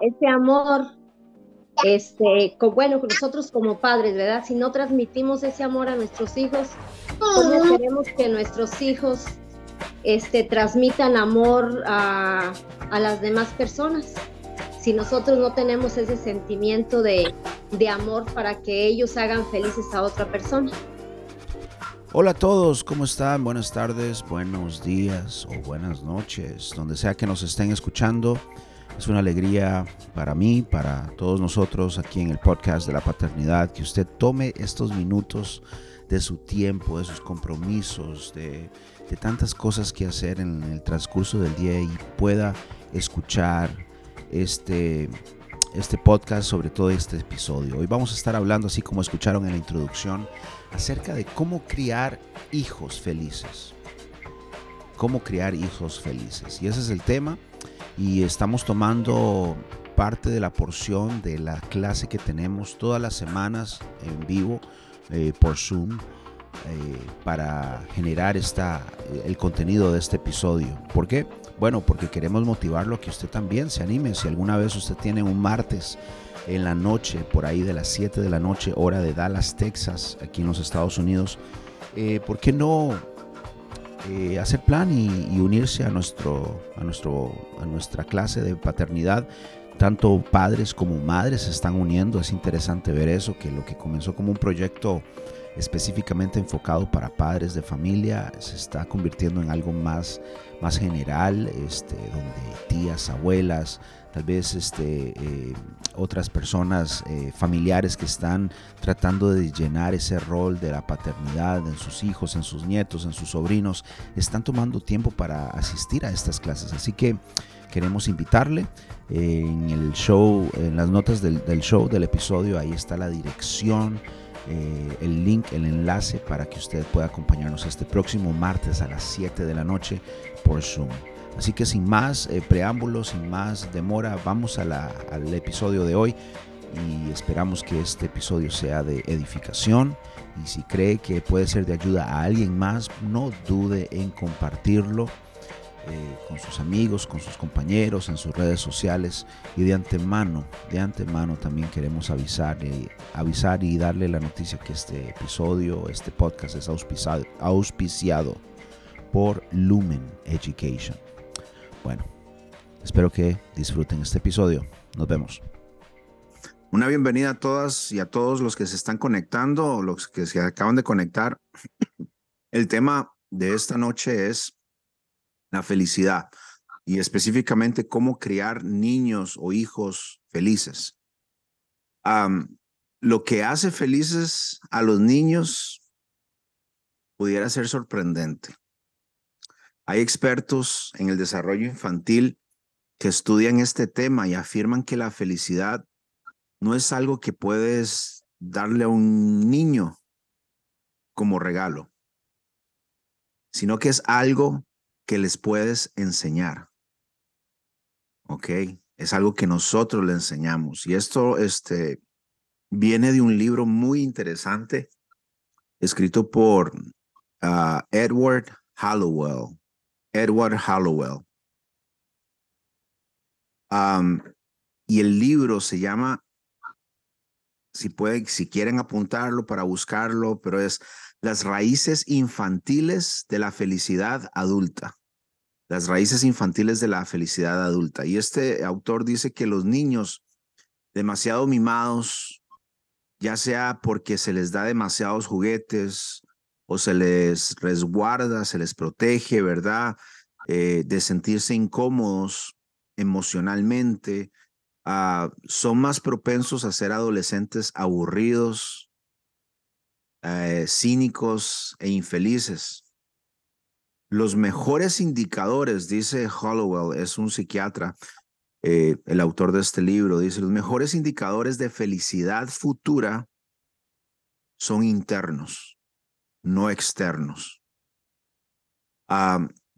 ese amor, este, bueno, nosotros como padres, ¿verdad? Si no transmitimos ese amor a nuestros hijos, ¿cómo queremos que nuestros hijos este, transmitan amor a, a las demás personas? Si nosotros no tenemos ese sentimiento de, de amor para que ellos hagan felices a otra persona. Hola a todos, ¿cómo están? Buenas tardes, buenos días o buenas noches, donde sea que nos estén escuchando. Es una alegría para mí, para todos nosotros aquí en el podcast de la paternidad, que usted tome estos minutos de su tiempo, de sus compromisos, de, de tantas cosas que hacer en el transcurso del día y pueda escuchar este, este podcast, sobre todo este episodio. Hoy vamos a estar hablando, así como escucharon en la introducción, acerca de cómo criar hijos felices. Cómo criar hijos felices. Y ese es el tema. Y estamos tomando parte de la porción de la clase que tenemos todas las semanas en vivo eh, por Zoom eh, para generar esta, el contenido de este episodio. ¿Por qué? Bueno, porque queremos motivarlo a que usted también se anime. Si alguna vez usted tiene un martes en la noche, por ahí de las 7 de la noche, hora de Dallas, Texas, aquí en los Estados Unidos, eh, ¿por qué no eh, hacer plan y, unirse a, nuestro, a, nuestro, a nuestra clase de paternidad? Tanto padres como madres se están uniendo. Es interesante ver eso, que lo que comenzó como un proyecto específicamente enfocado para padres de familia se está convirtiendo en algo más, más general, este, donde tías, abuelas, tal vez este, eh, otras personas eh, familiares que están tratando de llenar ese rol de la paternidad en sus hijos, en sus nietos, en sus sobrinos, están tomando tiempo para asistir a estas clases. Así que queremos invitarle en el show, en las notas del, del show, del episodio, ahí está la dirección eh, el link, el enlace para que usted pueda acompañarnos este próximo martes a las 7 de la noche por Zoom. Así que sin más eh, preámbulos, sin más demora, vamos al episodio de hoy y esperamos que este episodio sea de edificación. Y si cree que puede ser de ayuda a alguien más, no dude en compartirlo eh, con sus amigos, con sus compañeros, en sus redes sociales. Y de antemano, de antemano también queremos avisar, y darle la noticia que este episodio, este podcast es auspiciado, auspiciado por Lumen Education. Bueno, espero que disfruten este episodio. Nos vemos. Una bienvenida a todas y a todos los que se están conectando, los que se acaban de conectar. El tema de esta noche es la felicidad y específicamente cómo criar niños o hijos felices. lo que hace felices a los niños pudiera ser sorprendente. Hay expertos en el desarrollo infantil que estudian este tema y afirman que la felicidad no es algo que puedes darle a un niño como regalo, sino que es algo que les puedes enseñar. ¿Ok? Es algo que nosotros le enseñamos. Y esto este, viene de un libro muy interesante escrito por ah, Edward Hallowell. Edward Hallowell. y el libro se llama, si pueden, si quieren apuntarlo para buscarlo, pero es las raíces infantiles de la felicidad adulta. Las raíces infantiles de la felicidad adulta. Y este autor dice que los niños demasiado mimados, ya sea porque se les da demasiados juguetes o se les resguarda, se les protege, ¿verdad? Eh, de sentirse incómodos emocionalmente, ah, son más propensos a ser adolescentes aburridos, eh, cínicos e infelices. Los mejores indicadores, dice Hollowell, es un psiquiatra, eh, el autor de este libro, dice, los mejores indicadores de felicidad futura son internos, no externos.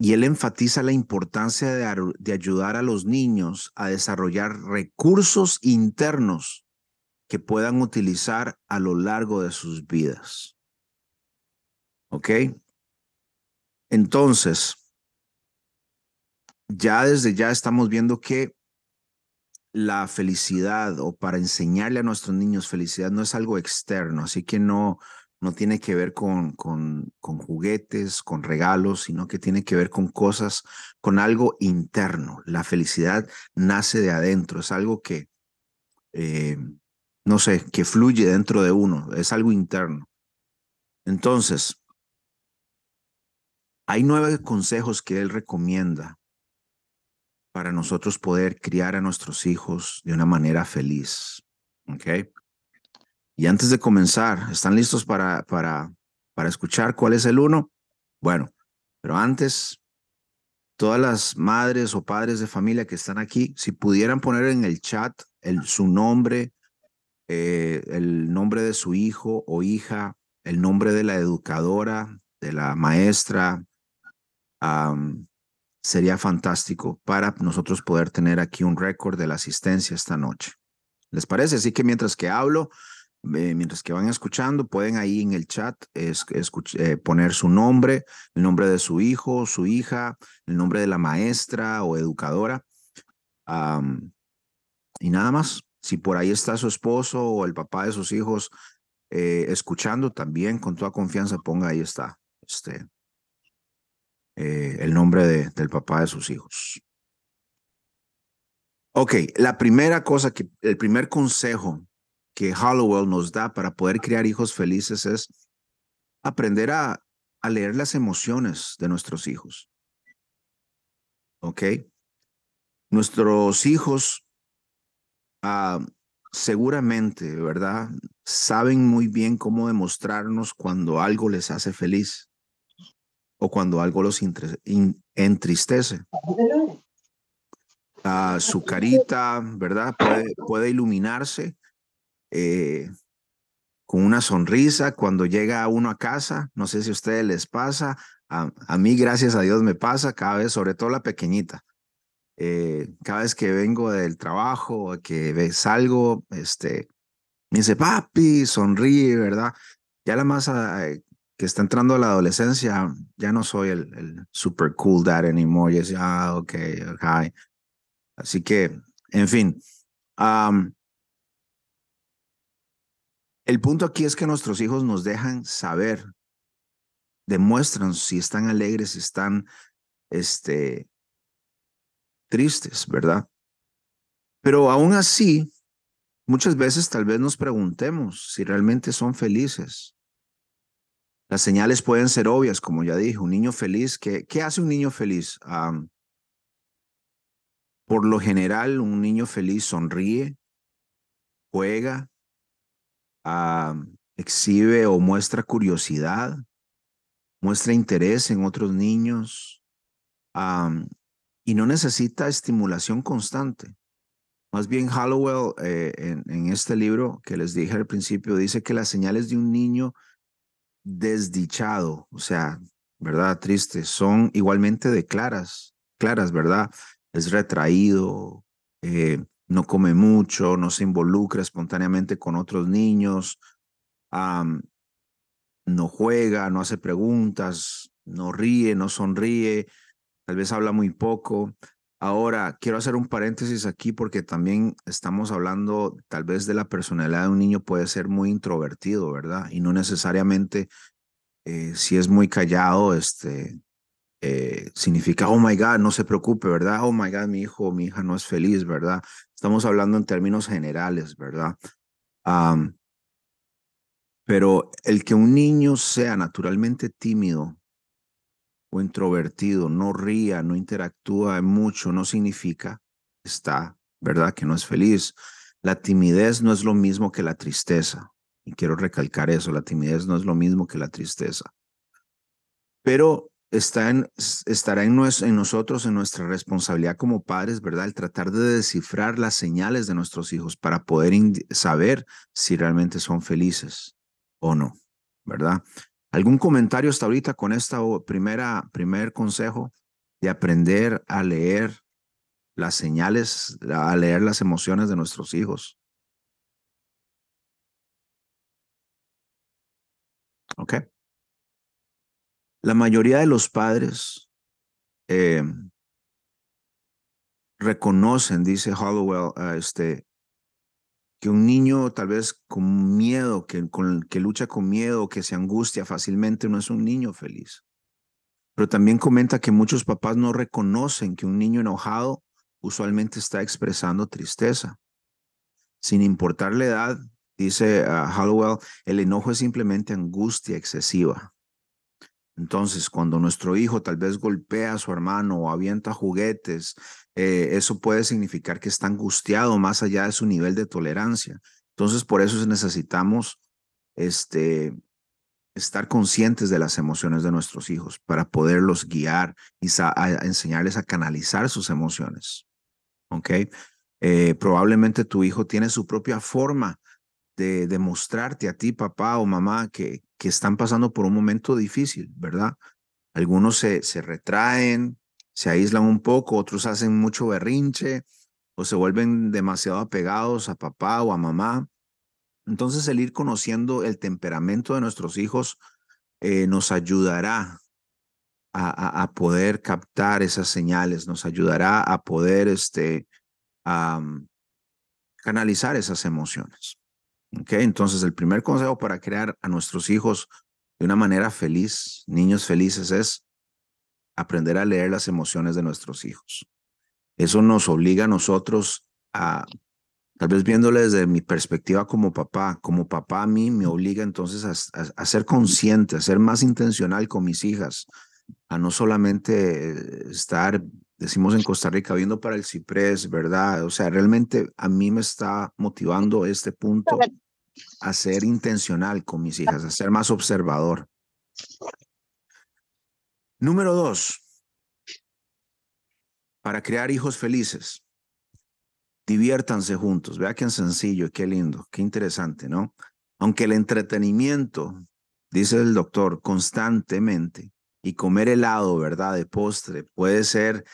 y él enfatiza la importancia de ayudar a los niños a desarrollar recursos internos que puedan utilizar a lo largo de sus vidas. ¿Ok? Entonces, ya desde ya estamos viendo que la felicidad o para enseñarle a nuestros niños felicidad no es algo externo, así que no, no tiene que ver con, con, con juguetes, con regalos, sino que tiene que ver con cosas, con algo interno. La felicidad nace de adentro, es algo que, eh, no sé, que fluye dentro de uno, es algo interno. Entonces, hay nueve consejos que él recomienda para nosotros poder criar a nuestros hijos de una manera feliz. ¿Ok? Y antes de comenzar, ¿están listos para, para, para escuchar cuál es el uno? Bueno, pero antes, todas las madres o padres de familia que están aquí, si pudieran poner en el chat el, su nombre, eh, el nombre de su hijo o hija, el nombre de la educadora, de la maestra, sería fantástico para nosotros poder tener aquí un récord de la asistencia esta noche. ¿Les parece? Así que mientras que hablo, eh, mientras que van escuchando, pueden ahí en el chat eh, poner su nombre, el nombre de su hijo, su hija, el nombre de la maestra o educadora. y nada más, si por ahí está su esposo o el papá de sus hijos eh, escuchando, también con toda confianza ponga ahí está este, el nombre de, del papá de sus hijos. Ok, la primera cosa que, el primer consejo que Hollowell nos da para poder criar hijos felices es aprender a, a leer las emociones de nuestros hijos. ¿Ok? Nuestros hijos ah, seguramente, ¿verdad? Saben muy bien cómo demostrarnos cuando algo les hace feliz o cuando algo los entristece. Ah, su carita, ¿verdad? Puede, iluminarse eh, con una sonrisa cuando llega uno a casa. No sé si a ustedes les pasa. A, mí, gracias a Dios, me pasa cada vez, sobre todo la pequeñita. Eh, cada vez que vengo del trabajo, que salgo, este, me dice, papi, sonríe, ¿verdad? Ya la más eh, que está entrando a la adolescencia, ya no soy el, super cool dad anymore. Y es, ah, ok, ok. Así que, en fin. El punto aquí es que nuestros hijos nos dejan saber, demuestran si están alegres, si están este, tristes, ¿verdad? Pero aún así, muchas veces tal vez nos preguntemos si realmente son felices. Las señales pueden ser obvias, como ya dije, un niño feliz, ¿qué, hace un niño feliz? por lo general, un niño feliz sonríe, juega, exhibe o muestra curiosidad, muestra interés en otros niños y no necesita estimulación constante. Más bien, Hallowell, eh, en, este libro que les dije al principio, dice que las señales de un niño desdichado, o sea, ¿verdad? Triste, son igualmente de claras, claras, ¿verdad? Es retraído, eh, no come mucho, no se involucra espontáneamente con otros niños, no juega, no hace preguntas, no ríe, no sonríe, tal vez habla muy poco. Ahora, quiero hacer un paréntesis aquí porque también estamos hablando tal vez de la personalidad de un niño puede ser muy introvertido, ¿verdad? Y no necesariamente eh, si es muy callado, este, eh, significa, oh my God, no se preocupe, ¿verdad? Oh my God, mi hijo o mi hija no es feliz, ¿verdad? Estamos hablando en términos generales, ¿verdad? pero el que un niño sea naturalmente tímido o introvertido, no ría, no interactúa mucho, no significa está, ¿verdad? Que no es feliz. La timidez no es lo mismo que la tristeza. Y quiero recalcar eso, la timidez no es lo mismo que la tristeza. Pero está en, estará en, en, nosotros, en nuestra responsabilidad como padres, ¿verdad? El tratar de descifrar las señales de nuestros hijos para poder saber si realmente son felices o no, ¿verdad? ¿Algún comentario hasta ahorita con esta primera, primer consejo de aprender a leer las señales, a leer las emociones de nuestros hijos? ¿Ok? La mayoría de los padres eh, reconocen, dice Hollowell, este, que un niño tal vez con miedo, que, que lucha con miedo, que se angustia fácilmente, no es un niño feliz. Pero también comenta que muchos papás no reconocen que un niño enojado usualmente está expresando tristeza. Sin importar la edad, dice uh, Hollowell, el enojo es simplemente angustia excesiva. Entonces, cuando nuestro hijo tal vez golpea a su hermano o avienta juguetes, eh, eso puede significar que está angustiado más allá de su nivel de tolerancia. Entonces, por eso necesitamos este, estar conscientes de las emociones de nuestros hijos para poderlos guiar y enseñarles a canalizar sus emociones. ¿Ok? Eh, probablemente tu hijo tiene su propia forma de demostrarte a ti, papá o mamá, que, que están pasando por un momento difícil, ¿verdad? Algunos se, se retraen, se aíslan un poco, otros hacen mucho berrinche o se vuelven demasiado apegados a papá o a mamá. Entonces el ir conociendo el temperamento de nuestros hijos eh, nos ayudará a, a, poder captar esas señales, nos ayudará a poder este, canalizar esas emociones. Entonces el primer consejo para crear a nuestros hijos de una manera feliz, niños felices, es aprender a leer las emociones de nuestros hijos. Eso nos obliga a nosotros a, tal vez viéndole desde mi perspectiva como papá, como papá a mí me obliga entonces a, ser consciente, a ser más intencional con mis hijas, a no solamente estar, decimos en Costa Rica, viendo para el ciprés, ¿verdad? O sea, realmente a mí me está motivando este punto a ser intencional con mis hijas, a ser más observador. Número dos, para crear hijos felices, diviértanse juntos. Vea qué sencillo, qué lindo, qué interesante, ¿no? Aunque el entretenimiento, dice el doctor, constantemente, y comer helado, ¿verdad? De postre, puede ser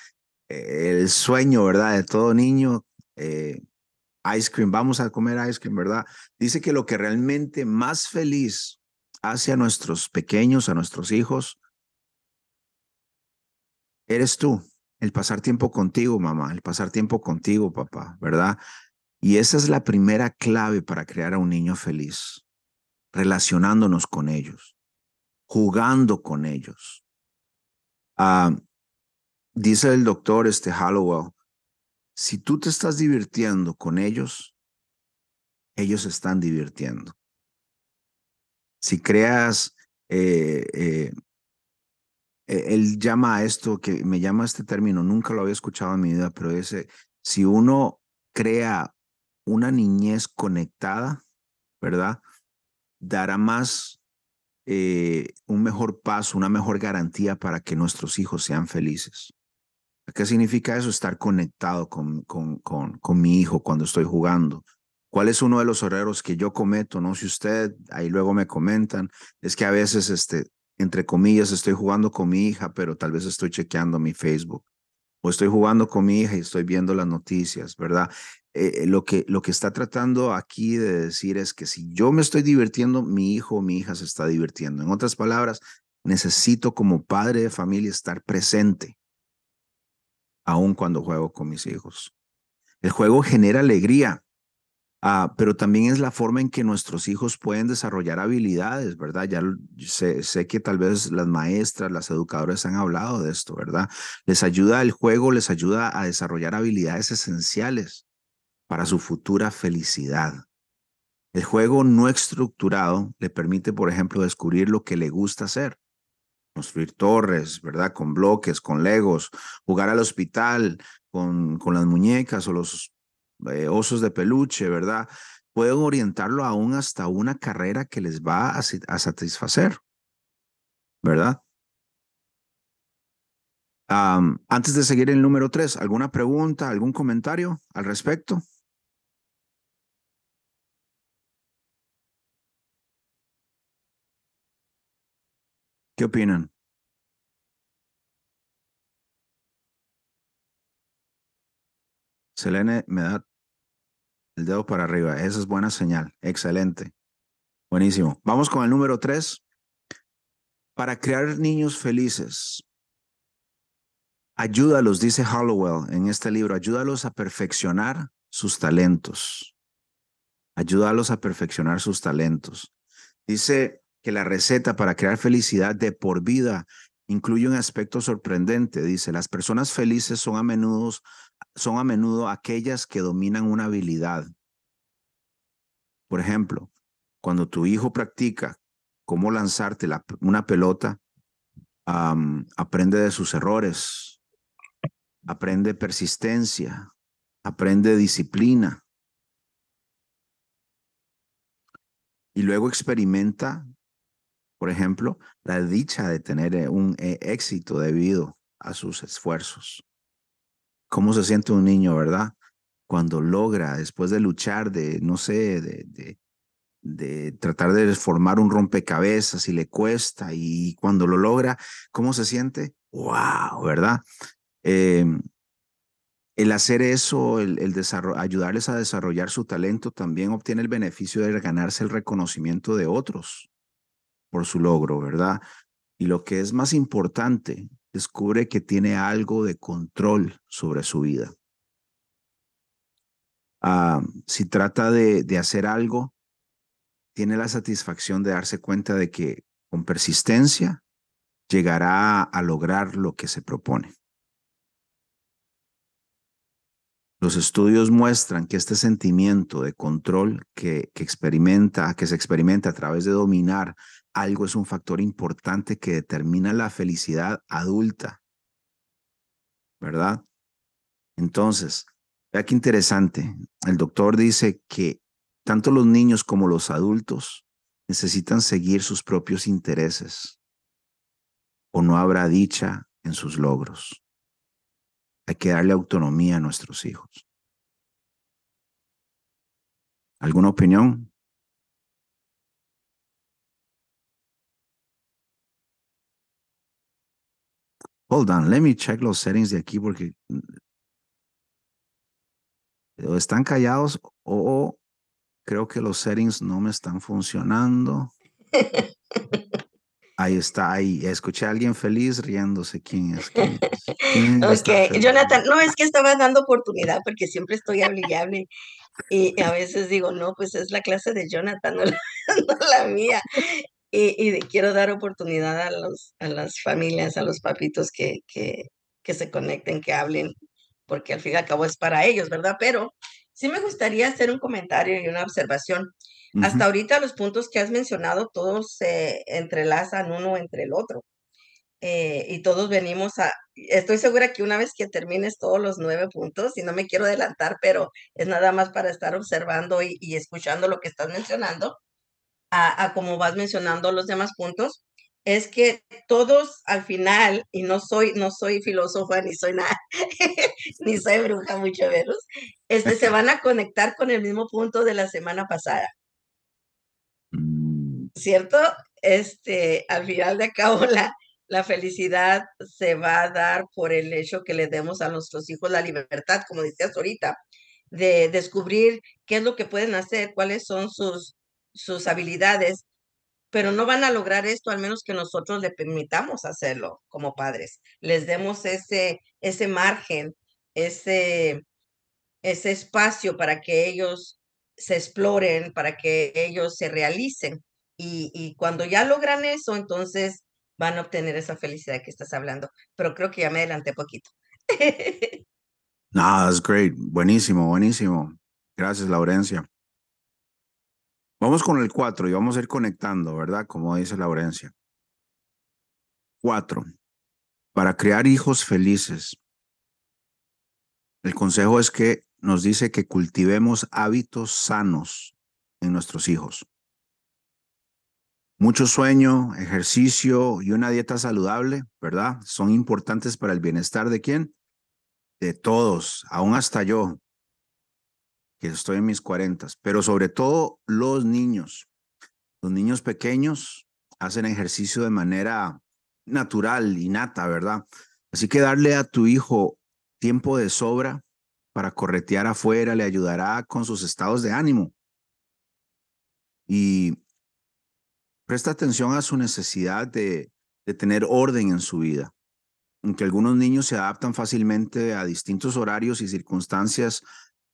eh, el sueño, ¿verdad? De todo niño. Eh, ice cream, vamos a comer ice cream, ¿verdad? Dice que lo que realmente más feliz hace a nuestros pequeños, a nuestros hijos, eres tú, el pasar tiempo contigo, mamá, el pasar tiempo contigo, papá, ¿verdad? Y esa es la primera clave para crear a un niño feliz, relacionándonos con ellos, jugando con ellos. Ah, dice el doctor este Hallowell, si tú te estás divirtiendo con ellos, ellos están divirtiendo. Si creas eh, eh, él llama a esto, que me llama este término, nunca lo había escuchado en mi vida, pero ese, si uno crea una niñez conectada, ¿verdad? Dará más, eh, un mejor paso, una mejor garantía para que nuestros hijos sean felices. ¿Qué significa eso? Estar conectado con, con, con, con mi hijo cuando estoy jugando. ¿Cuál es uno de los errores que yo cometo? No sé usted, ahí luego me comentan, es que a veces este, entre comillas, estoy jugando con mi hija, pero tal vez estoy chequeando mi Facebook. O estoy jugando con mi hija y estoy viendo las noticias, ¿verdad? Eh, eh, lo, que, lo que está tratando aquí de decir es que si yo me estoy divirtiendo, mi hijo o mi hija se está divirtiendo. En otras palabras, necesito como padre de familia estar presente, aun cuando juego con mis hijos. El juego genera alegría, Ah, pero también es la forma en que nuestros hijos pueden desarrollar habilidades, ¿verdad? Ya sé, sé, que tal vez las maestras, las educadoras han hablado de esto, ¿verdad? Les ayuda el juego, les ayuda a desarrollar habilidades esenciales para su futura felicidad. El juego no estructurado le permite, por ejemplo, descubrir lo que le gusta hacer. Construir torres, ¿verdad? Con bloques, con legos, jugar al hospital con, con las muñecas o los eh, osos de peluche, ¿verdad? Pueden orientarlo aún hasta una carrera que les va a, satisfacer, ¿verdad? antes de seguir el número tres, ¿alguna pregunta, algún comentario al respecto? ¿Qué opinan? Selene me da el dedo para arriba. Esa es buena señal. Excelente. Buenísimo. Vamos con el número tres. Para crear niños felices, Ayúdalos, dice Hollowell en este libro, ayúdalos a perfeccionar sus talentos. Ayúdalos a perfeccionar sus talentos. Dice que la receta para crear felicidad de por vida incluye un aspecto sorprendente. Dice, las personas felices son a menudo, son a menudo aquellas que dominan una habilidad. Por ejemplo, cuando tu hijo practica cómo lanzarte una pelota, aprende de sus errores, aprende persistencia, aprende disciplina. Y luego experimenta, por ejemplo, la dicha de tener eh, un eh, éxito debido a sus esfuerzos. ¿Cómo se siente un niño, verdad? Cuando logra, después de luchar, de, no sé, de, tratar de formar un rompecabezas y le cuesta, y cuando lo logra, ¿cómo se siente? ¡Wow! ¿Verdad? Em, el hacer eso, el, ayudarles a desarrollar su talento, también obtiene el beneficio de ganarse el reconocimiento de otros por su logro, ¿verdad? Y lo que es más importante, descubre que tiene algo de control sobre su vida. Ah, si trata de, de hacer algo, tiene la satisfacción de darse cuenta de que con persistencia llegará a lograr lo que se propone. Los estudios muestran que este sentimiento de control que, experimenta, que se experimenta a través de dominar algo es un factor importante que determina la felicidad adulta. ¿Verdad? Entonces, vea qué interesante. El doctor dice que tanto los niños como los adultos necesitan seguir sus propios intereses o no habrá dicha en sus logros. Hay que darle autonomía a nuestros hijos. ¿Alguna opinión? Hold on, let me check los settings de aquí porque mm, están callados o creo que los settings no me están funcionando. Ahí está, ahí. Escuché a alguien feliz riéndose. ¿Quién es? ok, Jonathan, no, es que estaba dando oportunidad porque siempre estoy hable y a veces digo, no, pues es la clase de Jonathan, no la, mía. Y, quiero dar oportunidad a, los, a las familias, a los papitos que, que, que se conecten, que hablen, porque al fin y al cabo es para ellos, ¿verdad? Pero sí me gustaría hacer un comentario y una observación. Hasta ahorita los puntos que has mencionado, todos se entrelazan uno entre el otro. Eh, y todos venimos a, estoy segura que una vez que termines todos los nueve puntos, y no me quiero adelantar, pero es nada más para estar observando y, escuchando lo que estás mencionando, a, a cómo vas mencionando los demás puntos, es que todos al final, y no soy, no soy filósofa ni soy nada, ni soy bruja mucho menos, este, se van a conectar con el mismo punto de la semana pasada. ¿Cierto? Este, al final de cabo, la, la felicidad se va a dar por el hecho que le demos a nuestros hijos la libertad, como decías ahorita, de descubrir qué es lo que pueden hacer, cuáles son sus, sus habilidades pero no van a lograr esto al menos que nosotros le permitamos hacerlo como padres. Les demos ese, ese margen, ese, ese espacio para que ellos se exploren, para que ellos se realicen. Y, cuando ya logran eso, entonces van a obtener esa felicidad que estás hablando. Pero creo que ya me adelanté poquito. no, that's great. Buenísimo, buenísimo. Gracias, Laurencia. Vamos con el 4 y vamos a ir conectando, ¿verdad? Como dice Laurencia. 4. Para crear hijos felices. El consejo es que nos dice que cultivemos hábitos sanos en nuestros hijos. Mucho sueño, ejercicio y una dieta saludable, ¿verdad? Son importantes para el bienestar de quién? De todos, aún hasta yo que estoy en mis cuarentas, pero sobre todo los niños. Los niños pequeños hacen ejercicio de manera natural, innata, ¿verdad? Así que darle a tu hijo tiempo de sobra para corretear afuera le ayudará con sus estados de ánimo. Y presta atención a su necesidad de, de tener orden en su vida. aunque algunos niños se adaptan fácilmente a distintos horarios y circunstancias,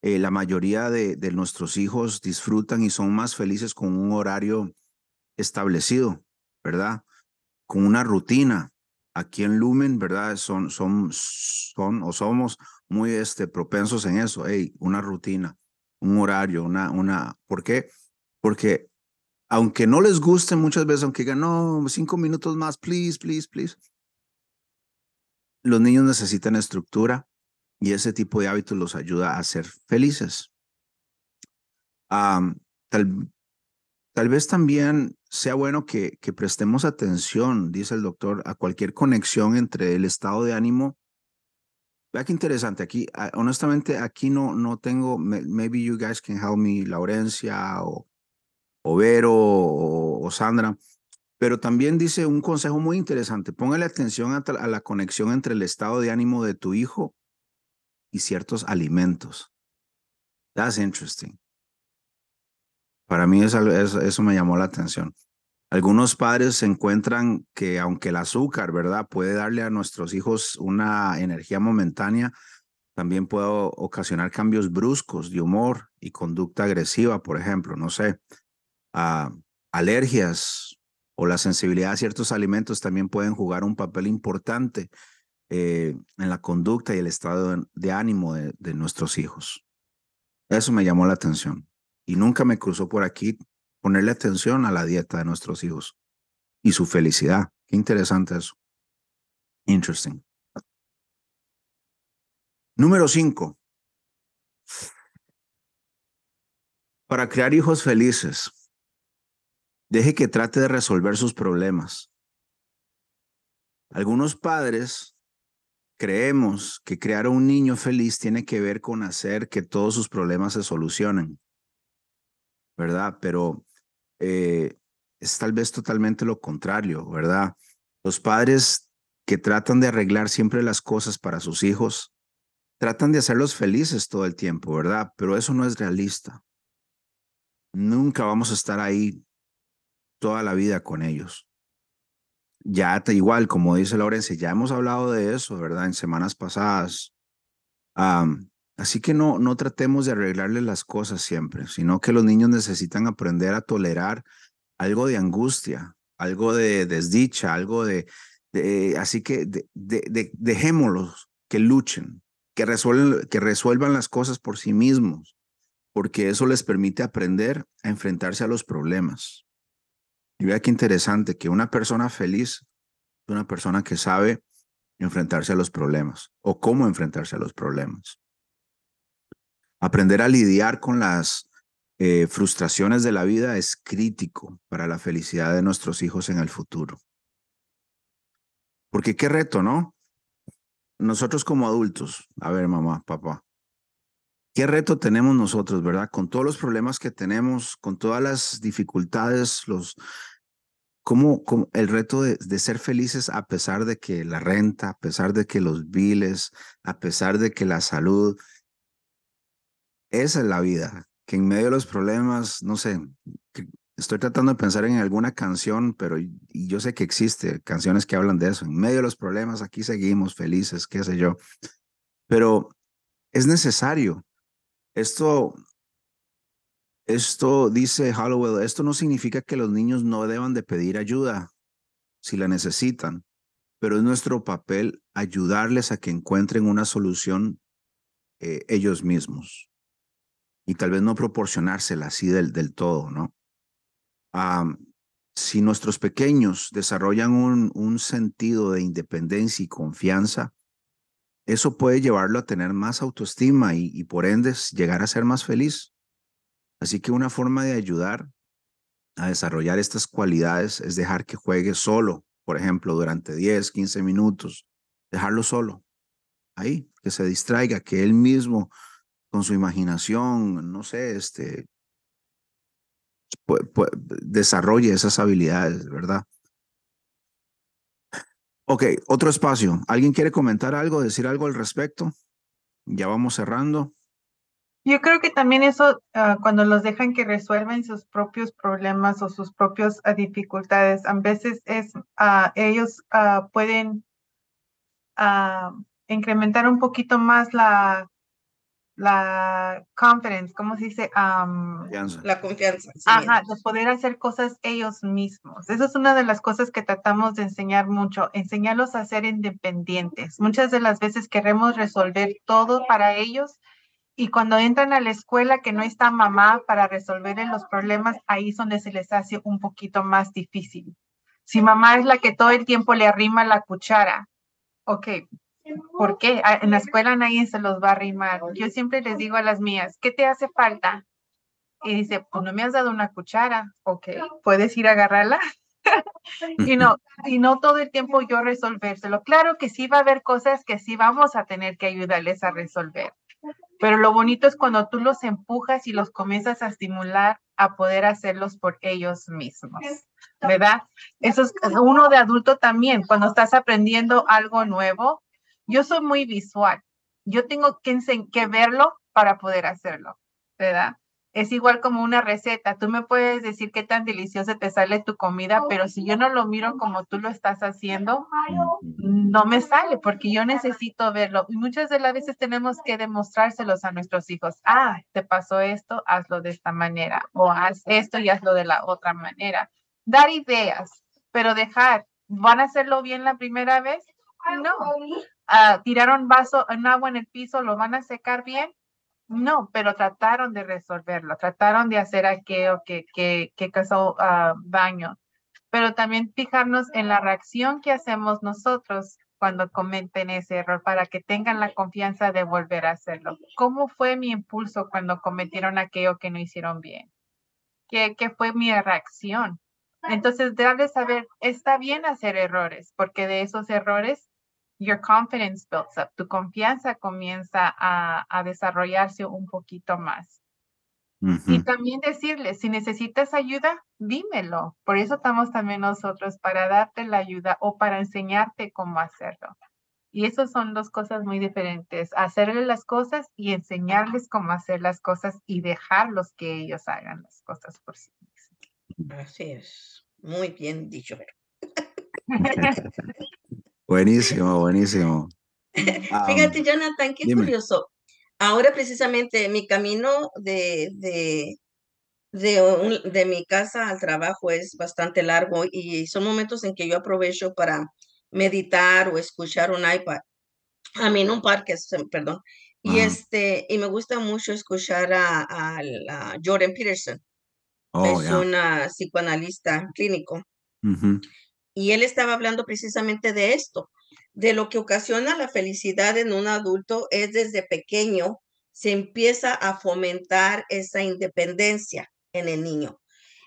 eh, la mayoría de, de, nuestros hijos disfrutan y son más felices con un horario establecido, ¿verdad? Con una rutina. Aquí en Lumen, ¿verdad? Son, son, son o somos muy este, propensos en eso. Hey, una rutina, un horario, una, una. ¿Por qué? Porque aunque no les guste muchas veces, aunque digan, no, cinco minutos más, please, please, please, los niños necesitan estructura y ese tipo de hábitos los ayuda a ser felices. tal, tal, vez también sea bueno que, que, prestemos atención, dice el doctor, a cualquier conexión entre el estado de ánimo. Vea qué interesante, aquí, ah, honestamente, aquí no, no tengo, maybe you guys can help me, Laurencia o, o Vero o, o Sandra. Pero también dice un consejo muy interesante, póngale atención a, la conexión entre el estado de ánimo de tu hijo y ciertos alimentos. That's interesting. Para mí eso, eso me llamó la atención. Algunos padres encuentran que aunque el azúcar, ¿verdad?, puede darle a nuestros hijos una energía momentánea, también puede ocasionar cambios bruscos de humor y conducta agresiva, por ejemplo, no sé, alergias, o la sensibilidad a ciertos alimentos también pueden jugar un papel importante eh, en la conducta y el estado de, ánimo de, nuestros hijos. Eso me llamó la atención. Y nunca me cruzó por aquí ponerle atención a la dieta de nuestros hijos y su felicidad. Qué interesante eso. Interesting. Número cinco. Para crear hijos felices, Deje que trate de resolver sus problemas. Algunos padres creemos que crear un niño feliz tiene que ver con hacer que todos sus problemas se solucionen, ¿verdad? Pero eh, es tal vez totalmente lo contrario, ¿verdad? Los padres que tratan de arreglar siempre las cosas para sus hijos, tratan de hacerlos felices todo el tiempo, ¿verdad? Pero eso no es realista. Nunca vamos a estar ahí toda la vida con ellos. Ya igual, como dice Laurencia, ya hemos hablado de eso, ¿verdad? En semanas pasadas. así que no, no tratemos de arreglarle las cosas siempre, sino que los niños necesitan aprender a tolerar algo de angustia, algo de desdicha, algo de... de así que de, de, dejémoslos que luchen, que resuelvan, que resuelvan las cosas por sí mismos, porque eso les permite aprender a enfrentarse a los problemas. Y vea qué interesante que una persona feliz es una persona que sabe enfrentarse a los problemas o cómo enfrentarse a los problemas. Aprender a lidiar con las eh, frustraciones de la vida es crítico para la felicidad de nuestros hijos en el futuro. Porque qué reto, ¿no? Nosotros como adultos, a ver, mamá, papá, ¿Qué reto tenemos nosotros, verdad? Con todos los problemas que tenemos, con todas las dificultades, los, ¿cómo, el reto de, de, ser felices a pesar de que la renta, a pesar de que los biles, a pesar de que la salud, esa es la vida, que en medio de los problemas, no sé, estoy tratando de pensar en alguna canción, pero yo sé que existe canciones que hablan de eso, en medio de los problemas aquí seguimos felices, qué sé yo, pero es necesario. Esto, esto dice Hollowell, esto no significa que los niños no deban de pedir ayuda si la necesitan, pero es nuestro papel ayudarles a que encuentren una solución eh, ellos mismos y tal vez no proporcionársela así del, del todo, ¿no? si nuestros pequeños desarrollan un, un sentido de independencia y confianza, eso puede llevarlo a tener más autoestima y, por ende llegar a ser más feliz. Así que una forma de ayudar a desarrollar estas cualidades es dejar que juegue solo, por ejemplo, durante 10, 15 minutos, dejarlo solo, ahí, que se distraiga, que él mismo con su imaginación, no sé, este, desarrolle esas habilidades, ¿verdad? Ok, otro espacio. ¿Alguien quiere comentar algo, decir algo al respecto? Ya vamos cerrando. Yo creo que también eso, ah, cuando los dejan que resuelvan sus propios problemas o sus propias ah, dificultades, a veces es, uh, ellos pueden a incrementar un poquito más la, la confidence, ¿cómo se dice? la confianza. Ajá, de poder hacer cosas ellos mismos. Esa es una de las cosas que tratamos de enseñar mucho, enseñarlos a ser independientes. Muchas de las veces queremos resolver todo para ellos y cuando entran a la escuela que no está mamá para resolver los problemas, ahí es donde se les hace un poquito más difícil. Si mamá es la que todo el tiempo le arrima la cuchara, ok, ¿Por qué? Ah, en la escuela nadie se los va a arrimar. Yo siempre les digo a las mías, ¿qué te hace falta? Y dice, pues no me has dado una cuchara. Ok, ¿puedes ir a agarrarla? y no, y no todo el tiempo yo resolvérselo. Claro que sí va a haber cosas que sí vamos a tener que ayudarles a resolver. Pero lo bonito es cuando tú los empujas y los comienzas a estimular a poder hacerlos por ellos mismos, ¿verdad? Eso es uno de adulto también, cuando estás aprendiendo algo nuevo, yo soy muy visual. Yo tengo que, que verlo para poder hacerlo, ¿verdad? Es igual como una receta. Tú me puedes decir qué tan deliciosa te sale tu comida, pero si yo no lo miro como tú lo estás haciendo, no me sale porque yo necesito verlo. Y muchas de las veces tenemos que demostrárselos a nuestros hijos. Ah, te pasó esto, hazlo de esta manera. O haz esto y hazlo de la otra manera. Dar ideas, pero dejar. ¿Van a hacerlo bien la primera vez? No. Ah, tiraron vaso en agua en el piso, ¿lo van a secar bien? No, pero trataron de resolverlo, trataron de hacer aquello que, que, que causó ah, daño. Pero también fijarnos en la reacción que hacemos nosotros cuando cometen ese error para que tengan la confianza de volver a hacerlo. ¿Cómo fue mi impulso cuando cometieron aquello que no hicieron bien? ¿Qué, qué fue mi reacción? Entonces, debe saber, está bien hacer errores, porque de esos errores your confidence builds up, tu confianza comienza a, a desarrollarse un poquito más. Y también decirles, si necesitas ayuda, dímelo. Por eso estamos también nosotros, para darte la ayuda o para enseñarte cómo hacerlo. Y esas son dos cosas muy diferentes, hacerle las cosas y enseñarles cómo hacer las cosas y dejarlos que ellos hagan las cosas por sí mismos. Así es, muy bien dicho. Buenísimo, buenísimo. Fíjate, Jonathan, qué curioso. Ahora precisamente mi camino de, de, de, de, mi casa al trabajo es bastante largo y son momentos en que yo aprovecho para meditar o escuchar un iPad. A mí en un parque, perdón. Y este, y me gusta mucho escuchar a, a, Jordan Peterson. Oh, es una psicoanalista clínico y él estaba hablando precisamente de esto, de lo que ocasiona la felicidad en un adulto es desde pequeño se empieza a fomentar esa independencia en el niño.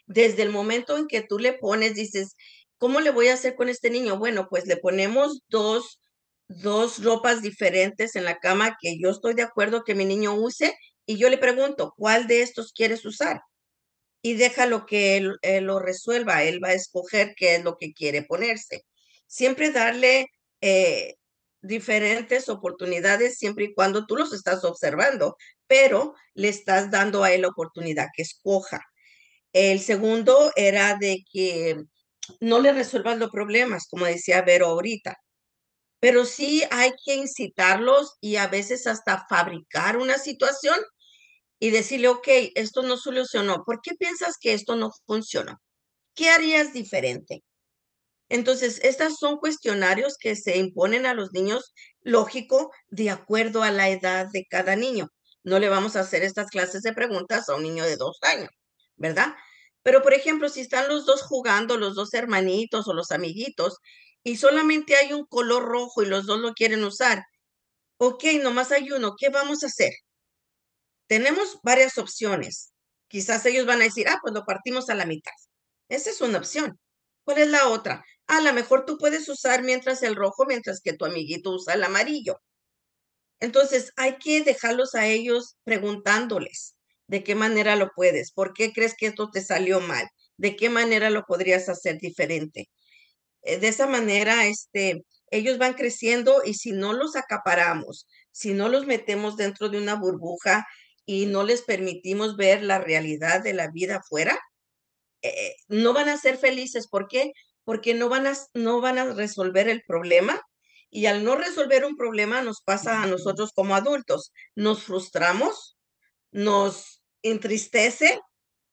Desde el momento en que tú le pones, dices, ¿cómo le voy a hacer con este niño? Bueno, pues le ponemos dos, dos ropas diferentes en la cama que yo estoy de acuerdo que mi niño use y yo le pregunto, ¿cuál de estos quieres usar? Y déjalo que él, lo resuelva. Él va a escoger qué es lo que quiere ponerse. Siempre darle eh, diferentes oportunidades siempre y cuando tú los estás observando, pero le estás dando a él la oportunidad que escoja. El segundo era de que no le resuelvan los problemas, como decía Vero ahorita, pero sí hay que incitarlos y a veces hasta fabricar una situación y decirle, ok, esto no solucionó, ¿por qué piensas que esto no funcionó? ¿Qué harías diferente? Entonces, estas son cuestionarios que se imponen a los niños, lógico, de acuerdo a la edad de cada niño. No le vamos a hacer estas clases de preguntas a un niño de dos años, ¿verdad? Pero, por ejemplo, si están los dos jugando, los dos hermanitos o los amiguitos, y solamente hay un color rojo y los dos lo quieren usar, ok, nomás hay uno, ¿qué vamos a hacer? Tenemos varias opciones. Quizás ellos van a decir, ah, pues lo partimos a la mitad. Esa es una opción. ¿Cuál es la otra? A lo mejor tú puedes usar mientras el rojo, mientras que tu amiguito usa el amarillo. Entonces, hay que dejarlos a ellos preguntándoles de qué manera lo puedes, por qué crees que esto te salió mal, de qué manera lo podrías hacer diferente. Eh, de esa manera, este, ellos van creciendo y si no los acaparamos, si no los metemos dentro de una burbuja y no les permitimos ver la realidad de la vida afuera, eh, no van a ser felices. ¿Por qué? Porque no van, a, no van a resolver el problema Y al no resolver un problema nos pasa a nosotros como adultos. Nos frustramos, nos entristece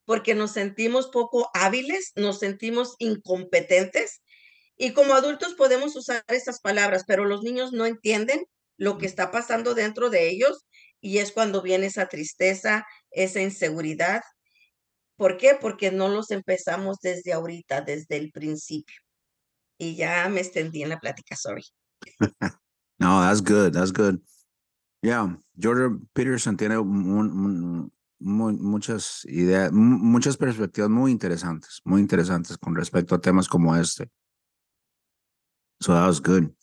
porque nos sentimos poco hábiles, nos sentimos incompetentes. Y como adultos podemos usar esas palabras, pero los niños no entienden lo que está pasando dentro de ellos y es cuando viene esa tristeza, esa inseguridad. ¿Por qué? Porque no los empezamos desde ahorita, desde el principio. Y ya me extendí en la plática, sorry. no, that's good, that's good. Yeah, Jordan Peterson tiene muchas ideas, muchas perspectivas muy interesantes, muy interesantes con respecto a temas como este. So that was good.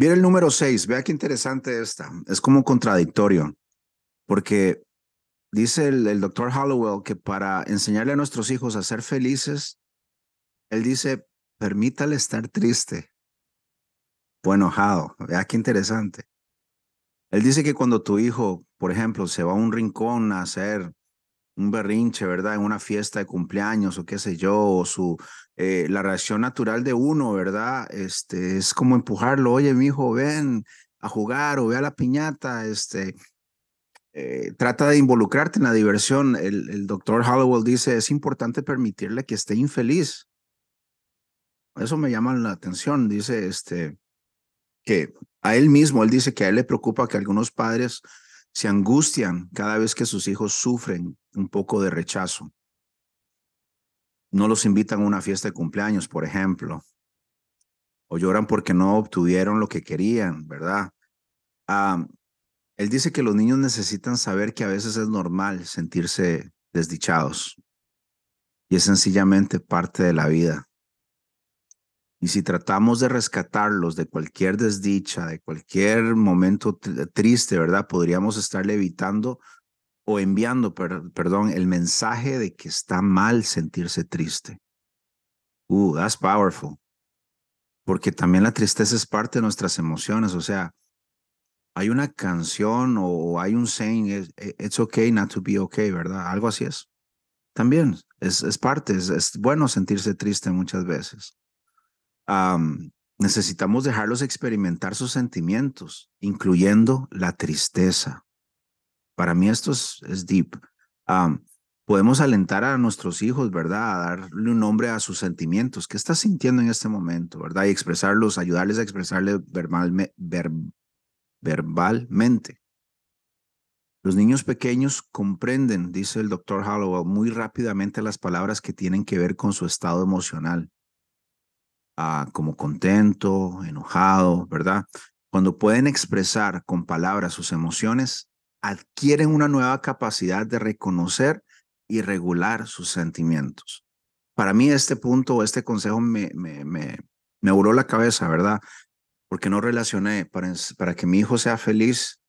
Viene el número seis, vea qué interesante esta. Es como contradictorio, porque dice el, el doctor Hollowell que para enseñarle a nuestros hijos a ser felices, él dice, permítale estar triste o enojado. Vea qué interesante. Él dice que cuando tu hijo, por ejemplo, se va a un rincón a hacer un berrinche, ¿verdad? En una fiesta de cumpleaños o qué sé yo, o su, eh, la reacción natural de uno, ¿verdad? Este, es como empujarlo, oye, mi hijo, ven a jugar o ve a la piñata, este, eh, trata de involucrarte en la diversión. El, el doctor Hollowell dice, es importante permitirle que esté infeliz. Eso me llama la atención, dice, este, que a él mismo, él dice que a él le preocupa que algunos padres se angustian cada vez que sus hijos sufren un poco de rechazo. No los invitan a una fiesta de cumpleaños, por ejemplo, o lloran porque no obtuvieron lo que querían, ¿verdad? Ah, él dice que los niños necesitan saber que a veces es normal sentirse desdichados y es sencillamente parte de la vida. Y si tratamos de rescatarlos de cualquier desdicha, de cualquier momento triste, ¿verdad? Podríamos estarle evitando o enviando, perdón, el mensaje de que está mal sentirse triste. Uh, that's powerful. Porque también la tristeza es parte de nuestras emociones. O sea, hay una canción o hay un saying, it's okay not to be okay, ¿verdad? Algo así es. También es, es parte, es bueno sentirse triste muchas veces necesitamos dejarlos experimentar sus sentimientos, incluyendo la tristeza. Para mí esto es, deep. podemos alentar a nuestros hijos, ¿verdad? A darle un nombre a sus sentimientos. ¿Qué estás sintiendo en este momento, verdad? Y expresarlos, ayudarles a expresarle verbalmente. Los niños pequeños comprenden, dice el doctor Hollowell, muy rápidamente las palabras que tienen que ver con su estado emocional como contento, enojado, ¿verdad? Cuando pueden expresar con palabras sus emociones, adquieren una nueva capacidad de reconocer y regular sus sentimientos. Para mí este punto, este consejo me, me, me, me voló la cabeza, ¿verdad? Porque no relacioné, para, para que mi hijo sea feliz,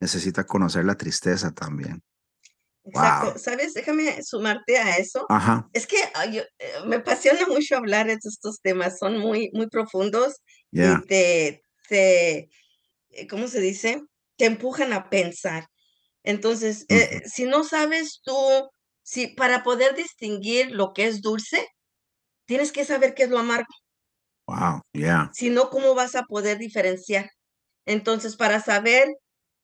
necesita conocer la tristeza también. Exacto. ¿Sabes? Déjame sumarte a eso. Ajá. Es que eh, me apasiona mucho hablar de estos temas, son muy, muy profundos y te, te, eh, ¿cómo se dice? Te empujan a pensar. Entonces, eh, si no sabes tú, si para poder distinguir lo que es dulce, tienes que saber qué es lo amargo. Wow, yeah. Si no, ¿cómo vas a poder diferenciar? Entonces, para saber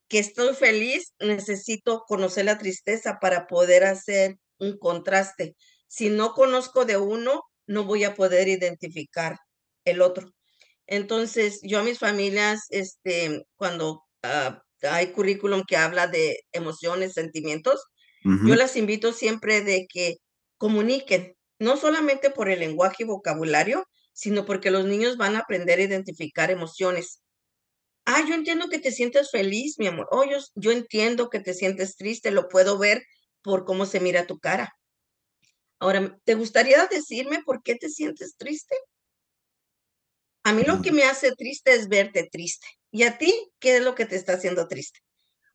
que estoy feliz, necesito conocer la tristeza para poder hacer un contraste. Si no conozco de uno, no voy a poder identificar el otro. Entonces, yo a mis familias, este, cuando ah, hay currículum que habla de emociones, sentimientos, yo las invito siempre de que comuniquen, no solamente por el lenguaje y vocabulario, sino porque los niños van a aprender a identificar emociones. Ah, yo entiendo que te sientes feliz, mi amor. Oh, yo, entiendo que te sientes triste, lo puedo ver por cómo se mira tu cara. Ahora, ¿te gustaría decirme por qué te sientes triste? A mí lo que me hace triste es verte triste. ¿Y a ti qué es lo que te está haciendo triste?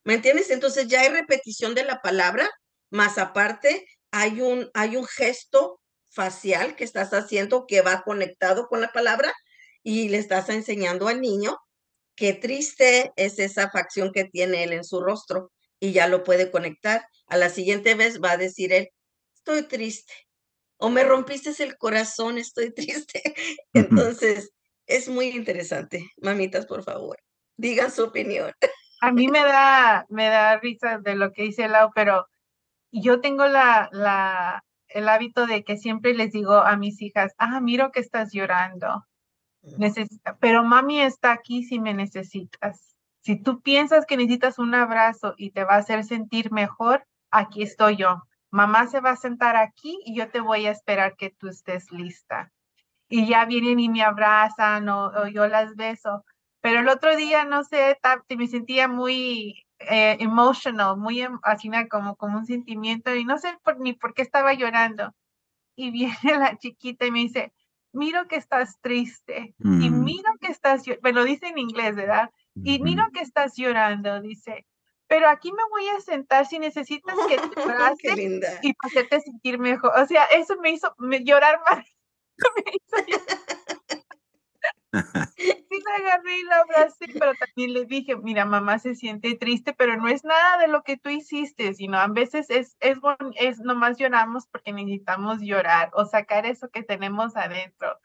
¿Me entiendes? Entonces ya hay repetición de la palabra, más aparte hay un, hay un gesto facial que estás haciendo que va conectado con la palabra y le estás enseñando al niño qué triste es esa facción que tiene él en su rostro y ya lo puede conectar. A la siguiente vez va a decir él, estoy triste. O me rompiste el corazón, estoy triste. Entonces, Es muy interesante. Mamitas, por favor, digan su opinión. A mí me da, me da risa de lo que dice Lau, pero yo tengo la, la, el hábito de que siempre les digo a mis hijas, ah, miro que estás llorando. Necesita, pero mami está aquí si me necesitas. Si tú piensas que necesitas un abrazo y te va a hacer sentir mejor, aquí estoy yo. Mamá se va a sentar aquí y yo te voy a esperar que tú estés lista. Y ya vienen y me abrazan o, yo las beso. Pero el otro día, no sé, me sentía muy eh, emotional, muy em, así como, como un sentimiento y no sé por, ni por qué estaba llorando. Y viene la chiquita y me dice, miro que estás triste y mm. miro que estás, me lo dice en inglés, ¿verdad? Y miro que estás llorando, dice, pero aquí me voy a sentar si necesitas que te abrace y hacerte sentir mejor. O sea, eso me hizo llorar más. sí la agarré y la abracé, pero también le dije, mira, mamá se siente triste, pero no es nada de lo que tú hiciste, sino a veces es, es, es nomás lloramos porque necesitamos llorar o sacar eso que tenemos adentro.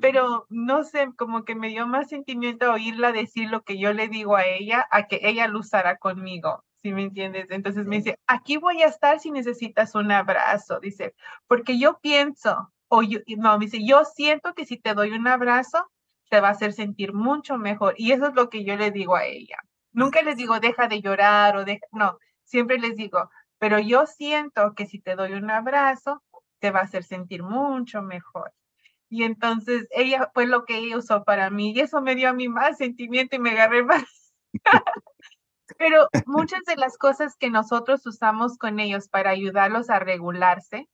Pero no sé, como que me dio más sentimiento oírla decir lo que yo le digo a ella, a que ella lo usara conmigo. ¿Sí me entiendes? Entonces me dice, aquí voy a estar si necesitas un abrazo, dice, porque yo pienso, o no, me dice, yo siento que si te doy un abrazo, te va a hacer sentir mucho mejor. Y eso es lo que yo le digo a ella. Nunca les digo, deja de llorar o deja, no, siempre les digo, pero yo siento que si te doy un abrazo, te va a hacer sentir mucho mejor. Y entonces ella fue lo que ella usó para mí y eso me dio a mí más sentimiento y me agarré más. Pero muchas de las cosas que nosotros usamos con ellos para ayudarlos a regularse,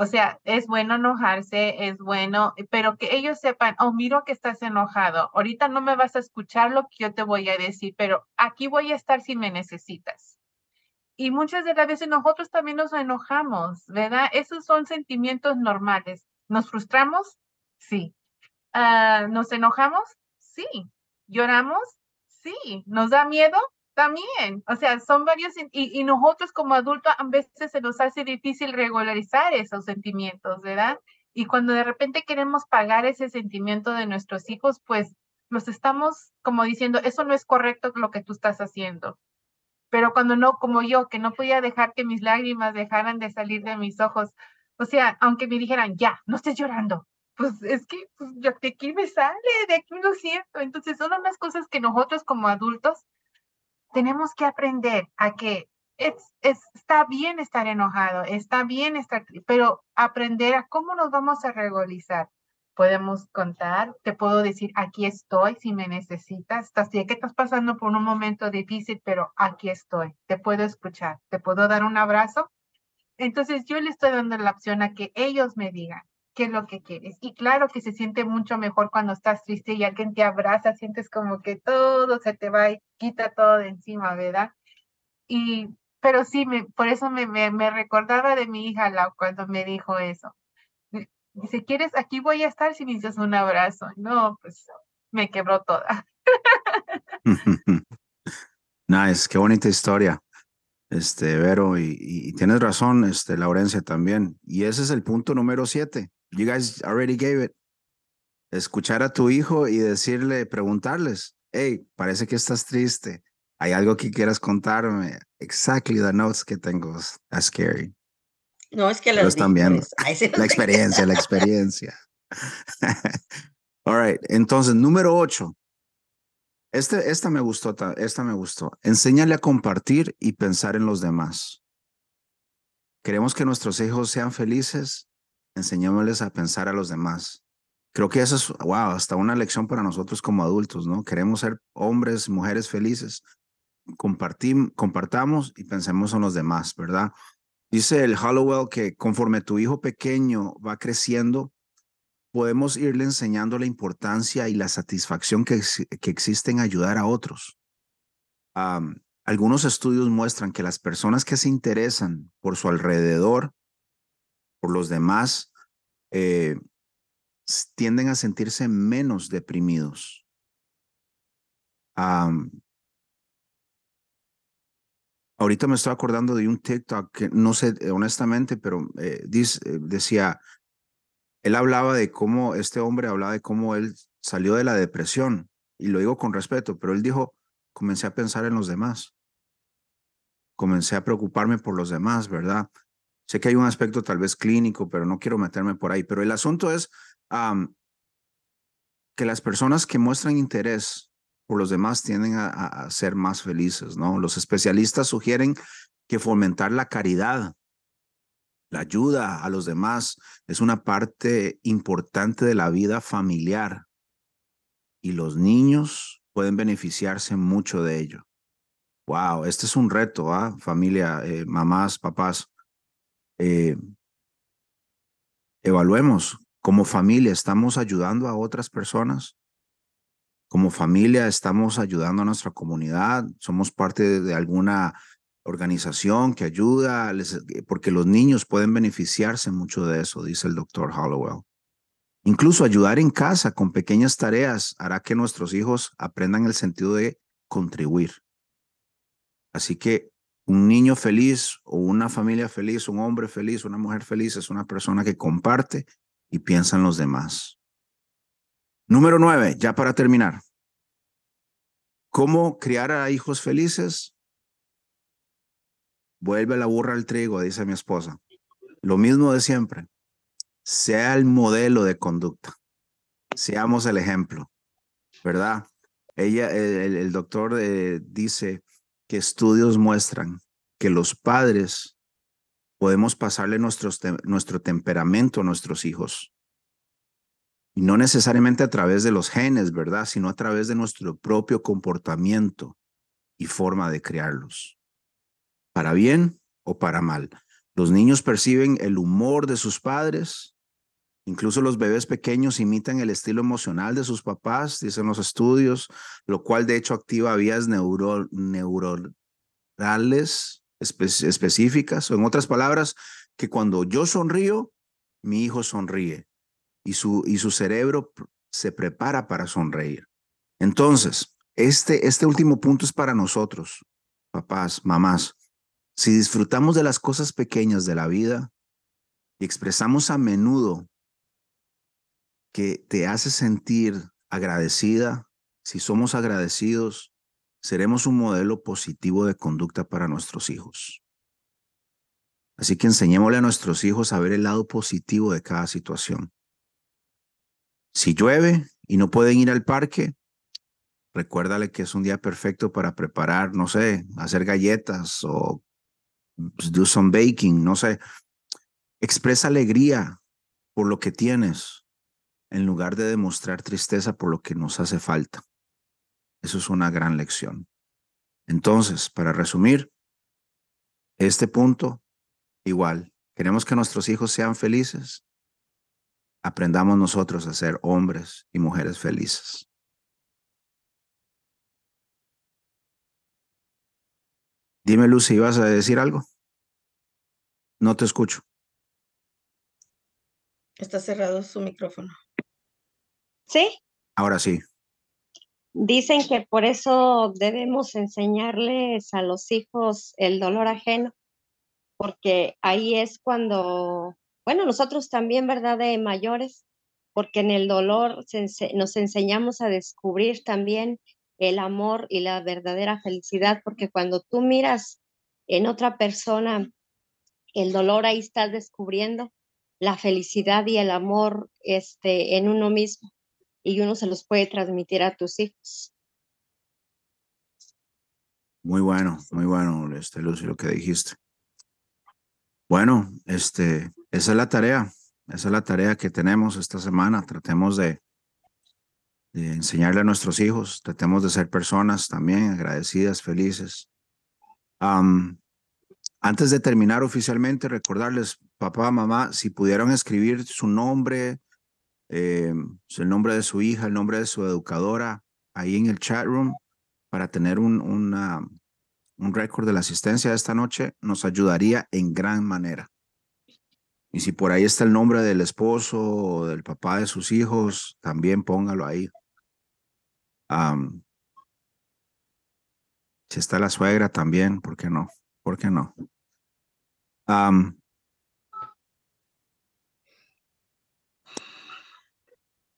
o sea, es bueno enojarse, es bueno, pero que ellos sepan, oh, miro que estás enojado. Ahorita no me vas a escuchar lo que yo te voy a decir, pero aquí voy a estar si me necesitas. Y muchas de las veces nosotros también nos enojamos, ¿verdad? Esos son sentimientos normales. ¿Nos frustramos? Sí. Ah, ¿Nos enojamos? Sí. ¿Lloramos? Sí. ¿Nos da miedo? También, o sea, son varios, y, nosotros como adultos a veces se nos hace difícil regularizar esos sentimientos, ¿verdad? Y cuando de repente queremos pagar ese sentimiento de nuestros hijos, pues los estamos como diciendo, eso no es correcto lo que tú estás haciendo. Pero cuando no, como yo, que no podía dejar que mis lágrimas dejaran de salir de mis ojos, o sea, aunque me dijeran, ya, no estés llorando, pues es que pues, de aquí me sale, de aquí lo siento. Entonces, son unas cosas que nosotros como adultos tenemos que aprender a que es, está bien estar enojado, está bien estar, pero aprender a cómo nos vamos a regularizar. Podemos contar, te puedo decir, aquí estoy si me necesitas, estás, que estás pasando por un momento difícil, pero aquí estoy, te puedo escuchar, te puedo dar un abrazo. Entonces yo le estoy dando la opción a que ellos me digan, qué es lo que quieres. Y claro que se siente mucho mejor cuando estás triste y alguien te abraza, sientes como que todo se te va y quita todo de encima, ¿verdad? Y, pero sí, me, por eso me, me, recordaba de mi hija Lau cuando me dijo eso. Dice, ¿quieres? Aquí voy a estar si necesitas un abrazo. No, pues me quebró toda. nice, qué bonita historia este, Vero, y, y, tienes razón, este, Laurencia también. Y ese es el punto número siete. You guys already gave it. Escuchar a tu hijo y decirle, preguntarles, hey, parece que estás triste. ¿Hay algo que quieras contarme? Exactly the notes que tengo. That's scary. No, es que lo están viendo. la experiencia, la experiencia. All right. Entonces, número ocho. Este, esta me gustó, esta me gustó. Enséñale a compartir y pensar en los demás. Queremos que nuestros hijos sean felices enseñémosles a pensar a los demás. Creo que eso es, wow, hasta una lección para nosotros como adultos, ¿no? Queremos ser hombres, mujeres felices. Compartim, compartamos y pensemos en los demás, ¿verdad? Dice el Hollowell que conforme tu hijo pequeño va creciendo, podemos irle enseñando la importancia y la satisfacción que, que existe en ayudar a otros. algunos estudios muestran que las personas que se interesan por su alrededor por los demás, eh, tienden a sentirse menos deprimidos. ahorita me estoy acordando de un TikTok que no sé eh, honestamente, pero eh, decía, él hablaba de cómo, este hombre hablaba de cómo él salió de la depresión, y lo digo con respeto, pero él dijo, comencé a pensar en los demás, comencé a preocuparme por los demás, ¿verdad? Sé que hay un aspecto tal vez clínico, pero no quiero meterme por ahí, pero el asunto es que las personas que muestran interés por los demás tienden a, ser más felices, ¿no? Los especialistas sugieren que fomentar la caridad, la ayuda a los demás es una parte importante de la vida familiar y los niños pueden beneficiarse mucho de ello. Wow, este es un reto, ¿ah? familia, eh, mamás, papás. Eh, evaluemos, como familia, ¿estamos ayudando a otras personas? Como familia, ¿estamos ayudando a nuestra comunidad? ¿Somos parte de alguna organización que ayuda, eh, porque los niños pueden beneficiarse mucho de eso, dice el doctor Hollowell. Incluso ayudar en casa con pequeñas tareas hará que nuestros hijos aprendan el sentido de contribuir. Así que un niño feliz o una familia feliz, un hombre feliz, una mujer feliz es una persona que comparte y piensa en los demás. Número nueve, ya para terminar. ¿Cómo criar a hijos felices? Vuelve la burra al trigo, dice mi esposa. Lo mismo de siempre. Sea el modelo de conducta. Seamos el ejemplo, ¿verdad? Ella, el, doctor eh, dice que estudios muestran que los padres podemos pasarle nuestro temperamento a nuestros hijos. Y no necesariamente a través de los genes, ¿verdad? Sino a través de nuestro propio comportamiento y forma de criarlos para bien o para mal. Los niños perciben el humor de sus padres, incluso los bebés pequeños imitan el estilo emocional de sus papás, dicen los estudios, lo cual de hecho activa vías neuro neuronales específicas, o en otras palabras, que cuando yo sonrío, mi hijo sonríe y su, y su cerebro se prepara para sonreír. Entonces, este, este último punto es para nosotros, papás, mamás. Si disfrutamos de las cosas pequeñas de la vida y expresamos a menudo que te hace sentir agradecida, si somos agradecidos, seremos un modelo positivo de conducta para nuestros hijos. Así que enseñémosle a nuestros hijos a ver el lado positivo de cada situación. Si llueve y no pueden ir al parque, recuérdale que es un día perfecto para preparar, no sé, hacer galletas o do some baking, no sé. Expresa alegría por lo que tienes en lugar de demostrar tristeza por lo que nos hace falta. Eso es una gran lección. Entonces, para resumir, este punto, igual, queremos que nuestros hijos sean felices. Aprendamos nosotros a ser hombres y mujeres felices. Dime, Lucy, ¿ibas a decir algo? No te escucho. Está cerrado su micrófono. ¿Sí? Ahora sí. Dicen que por eso debemos enseñarles a los hijos el dolor ajeno, porque ahí es cuando, bueno, nosotros también, ¿verdad? De mayores, porque en el dolor nos enseñamos a descubrir también el amor y la verdadera felicidad, porque cuando tú miras en otra persona el dolor, ahí estás descubriendo la felicidad y el amor este, en uno mismo y uno se los puede transmitir a tus hijos. Muy bueno, muy bueno, este, Lucy, lo que dijiste. Bueno, este, esa es la tarea, esa es la tarea que tenemos esta semana. Tratemos de, enseñarle a nuestros hijos. Tratemos de ser personas también agradecidas, felices. antes de terminar oficialmente, recordarles, papá, mamá, si pudieron escribir su nombre, eh, el nombre de su hija, el nombre de su educadora, ahí en el chat room, para tener un, un récord de la asistencia de esta noche, nos ayudaría en gran manera. Y si por ahí está el nombre del esposo o del papá de sus hijos, también póngalo ahí si está la suegra también, ¿por qué no? ¿Por qué no?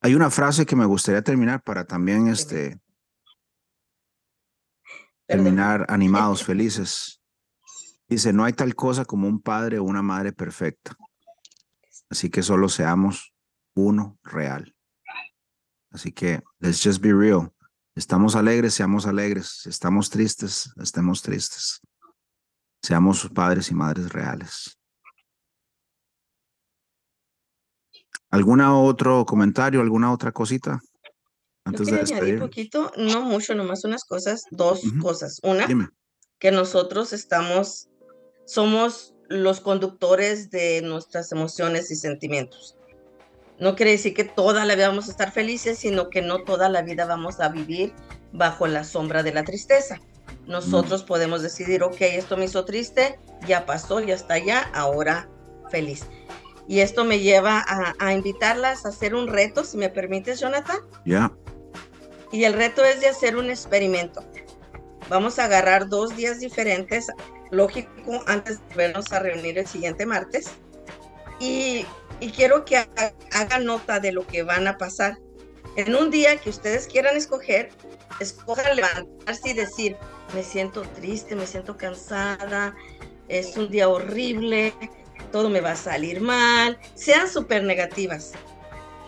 Hay una frase que me gustaría terminar para también este, terminar animados, felices. Dice, no hay tal cosa como un padre o una madre perfecta. Así que solo seamos uno real. Así que, let's just be real. Estamos alegres, seamos alegres. Estamos tristes, estemos tristes. Seamos padres y madres reales. ¿Algún otro comentario, alguna otra cosita? Antes de despedir. poquito, no mucho, nomás unas cosas, dos cosas. Una, que nosotros estamos, somos los conductores de nuestras emociones y sentimientos. No quiere decir que toda la vida vamos a estar felices, sino que no toda la vida vamos a vivir bajo la sombra de la tristeza. Nosotros podemos decidir, ok, esto me hizo triste, ya pasó, ya está ya, ahora feliz. Y esto me lleva a, invitarlas a hacer un reto, si me permites, Jonathan. Ya. Y el reto es de hacer un experimento. Vamos a agarrar dos días diferentes, lógico, antes de vernos a reunir el siguiente martes. Y y quiero que hagan nota de lo que van a pasar. En un día que ustedes quieran escoger, escojan levantarse y decir, me siento triste, me siento cansada, es un día horrible, todo me va a salir mal, sean súper negativas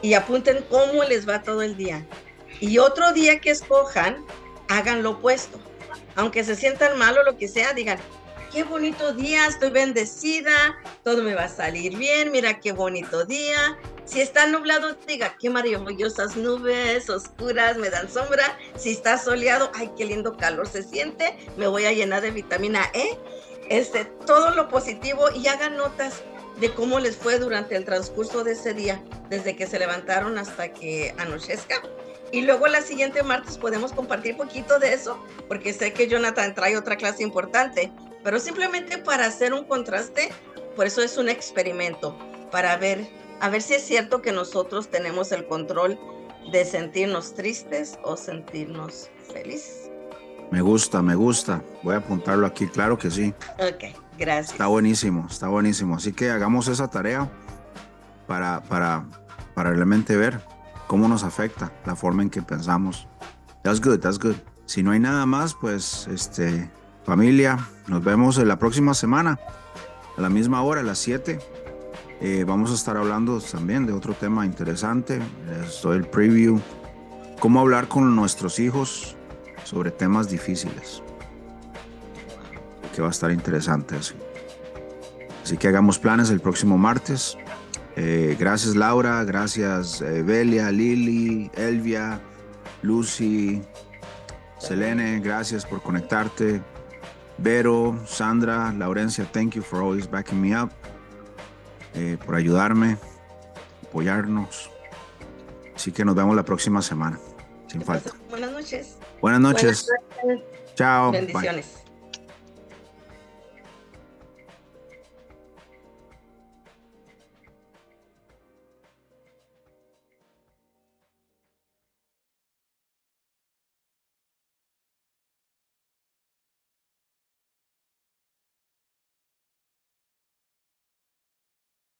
y apunten cómo les va todo el día. Y otro día que escojan, hagan lo opuesto. Aunque se sientan mal o lo que sea, digan, qué bonito día, estoy bendecida, todo me va a salir bien, mira qué bonito día. Si está nublado, diga, qué maravillosas nubes oscuras me dan sombra. Si está soleado, ay, qué lindo calor se siente, me voy a llenar de vitamina E. Este, todo lo positivo y hagan notas de cómo les fue durante el transcurso de ese día, desde que se levantaron hasta que anochezca. Y luego la siguiente martes podemos compartir poquito de eso, porque sé que Jonathan trae otra clase importante pero simplemente para hacer un contraste, por eso es un experimento, para ver, a ver si es cierto que nosotros tenemos el control de sentirnos tristes o sentirnos felices. Me gusta, me gusta. Voy a apuntarlo aquí, claro que sí. Ok, gracias. Está buenísimo, está buenísimo. Así que hagamos esa tarea para, para, para realmente ver cómo nos afecta la forma en que pensamos. That's good, that's good. Si no hay nada más, pues este, Familia, nos vemos en la próxima semana, a la misma hora, a las 7. Eh, vamos a estar hablando también de otro tema interesante. Esto es el preview. Cómo hablar con nuestros hijos sobre temas difíciles. Que va a estar interesante así. Así que hagamos planes el próximo martes. Eh, gracias Laura, gracias eh, Belia, Lili, Elvia, Lucy, Selene, gracias por conectarte. Vero, Sandra, Laurencia, thank you for always backing me up, eh, por ayudarme, apoyarnos. Así que nos vemos la próxima semana, sin falta. Buenas noches. Buenas noches. Buenas noches. Chao. Bendiciones.